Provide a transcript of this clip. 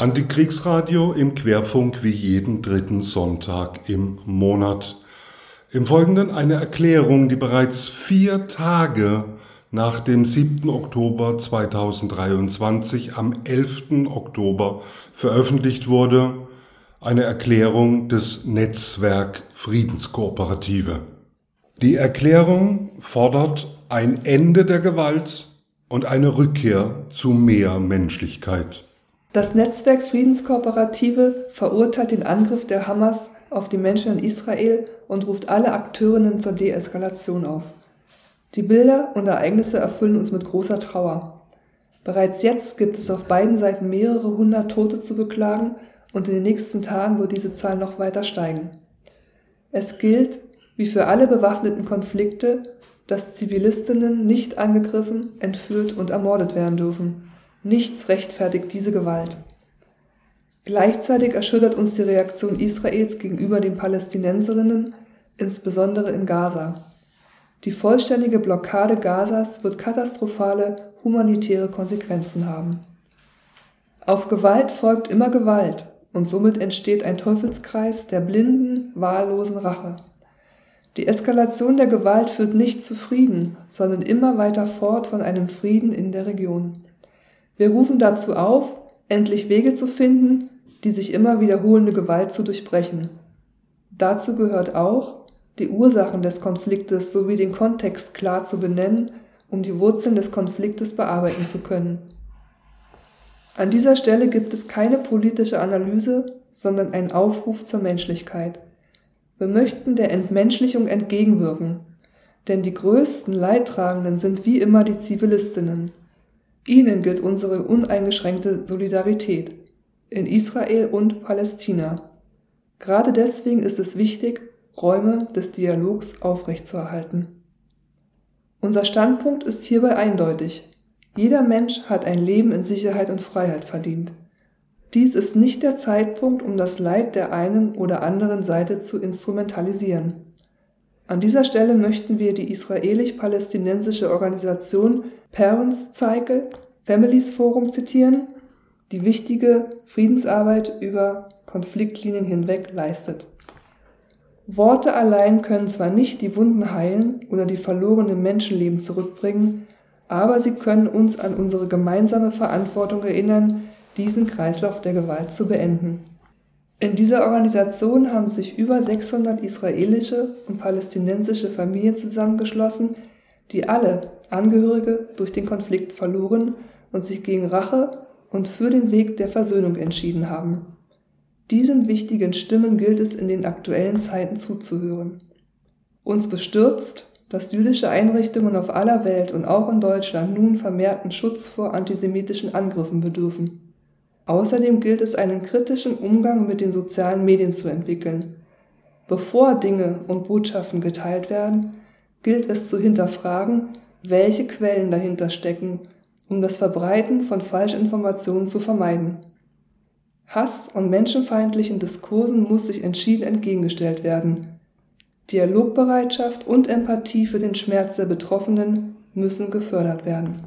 Antikriegsradio im Querfunk wie jeden dritten Sonntag im Monat. Im Folgenden eine Erklärung, die bereits vier Tage nach dem 7. Oktober 2023 am 11. Oktober veröffentlicht wurde, eine Erklärung des Netzwerk Friedenskooperative. Die Erklärung fordert ein Ende der Gewalt und eine Rückkehr zu mehr Menschlichkeit. Das Netzwerk Friedenskooperative verurteilt den Angriff der Hamas auf die Menschen in Israel und ruft alle Akteurinnen zur Deeskalation auf. Die Bilder und Ereignisse erfüllen uns mit großer Trauer. Bereits jetzt gibt es auf beiden Seiten mehrere hundert Tote zu beklagen und in den nächsten Tagen wird diese Zahl noch weiter steigen. Es gilt, wie für alle bewaffneten Konflikte, dass Zivilistinnen nicht angegriffen, entführt und ermordet werden dürfen. Nichts rechtfertigt diese Gewalt. Gleichzeitig erschüttert uns die Reaktion Israels gegenüber den Palästinenserinnen, insbesondere in Gaza. Die vollständige Blockade Gazas wird katastrophale humanitäre Konsequenzen haben. Auf Gewalt folgt immer Gewalt und somit entsteht ein Teufelskreis der blinden, wahllosen Rache. Die Eskalation der Gewalt führt nicht zu Frieden, sondern immer weiter fort von einem Frieden in der Region. Wir rufen dazu auf, endlich Wege zu finden, die sich immer wiederholende Gewalt zu durchbrechen. Dazu gehört auch, die Ursachen des Konfliktes sowie den Kontext klar zu benennen, um die Wurzeln des Konfliktes bearbeiten zu können. An dieser Stelle gibt es keine politische Analyse, sondern einen Aufruf zur Menschlichkeit. Wir möchten der Entmenschlichung entgegenwirken, denn die größten Leidtragenden sind wie immer die Zivilistinnen. Ihnen gilt unsere uneingeschränkte Solidarität in Israel und Palästina. Gerade deswegen ist es wichtig, Räume des Dialogs aufrechtzuerhalten. Unser Standpunkt ist hierbei eindeutig. Jeder Mensch hat ein Leben in Sicherheit und Freiheit verdient. Dies ist nicht der Zeitpunkt, um das Leid der einen oder anderen Seite zu instrumentalisieren. An dieser Stelle möchten wir die israelisch-palästinensische Organisation Parents Cycle Families Forum zitieren, die wichtige Friedensarbeit über Konfliktlinien hinweg leistet. Worte allein können zwar nicht die Wunden heilen oder die verlorenen Menschenleben zurückbringen, aber sie können uns an unsere gemeinsame Verantwortung erinnern, diesen Kreislauf der Gewalt zu beenden. In dieser Organisation haben sich über 600 israelische und palästinensische Familien zusammengeschlossen, die alle Angehörige durch den Konflikt verloren und sich gegen Rache und für den Weg der Versöhnung entschieden haben. Diesen wichtigen Stimmen gilt es in den aktuellen Zeiten zuzuhören. Uns bestürzt, dass jüdische Einrichtungen auf aller Welt und auch in Deutschland nun vermehrten Schutz vor antisemitischen Angriffen bedürfen. Außerdem gilt es, einen kritischen Umgang mit den sozialen Medien zu entwickeln. Bevor Dinge und Botschaften geteilt werden, gilt es zu hinterfragen, welche Quellen dahinter stecken, um das Verbreiten von Falschinformationen zu vermeiden. Hass und menschenfeindlichen Diskursen muss sich entschieden entgegengestellt werden. Dialogbereitschaft und Empathie für den Schmerz der Betroffenen müssen gefördert werden.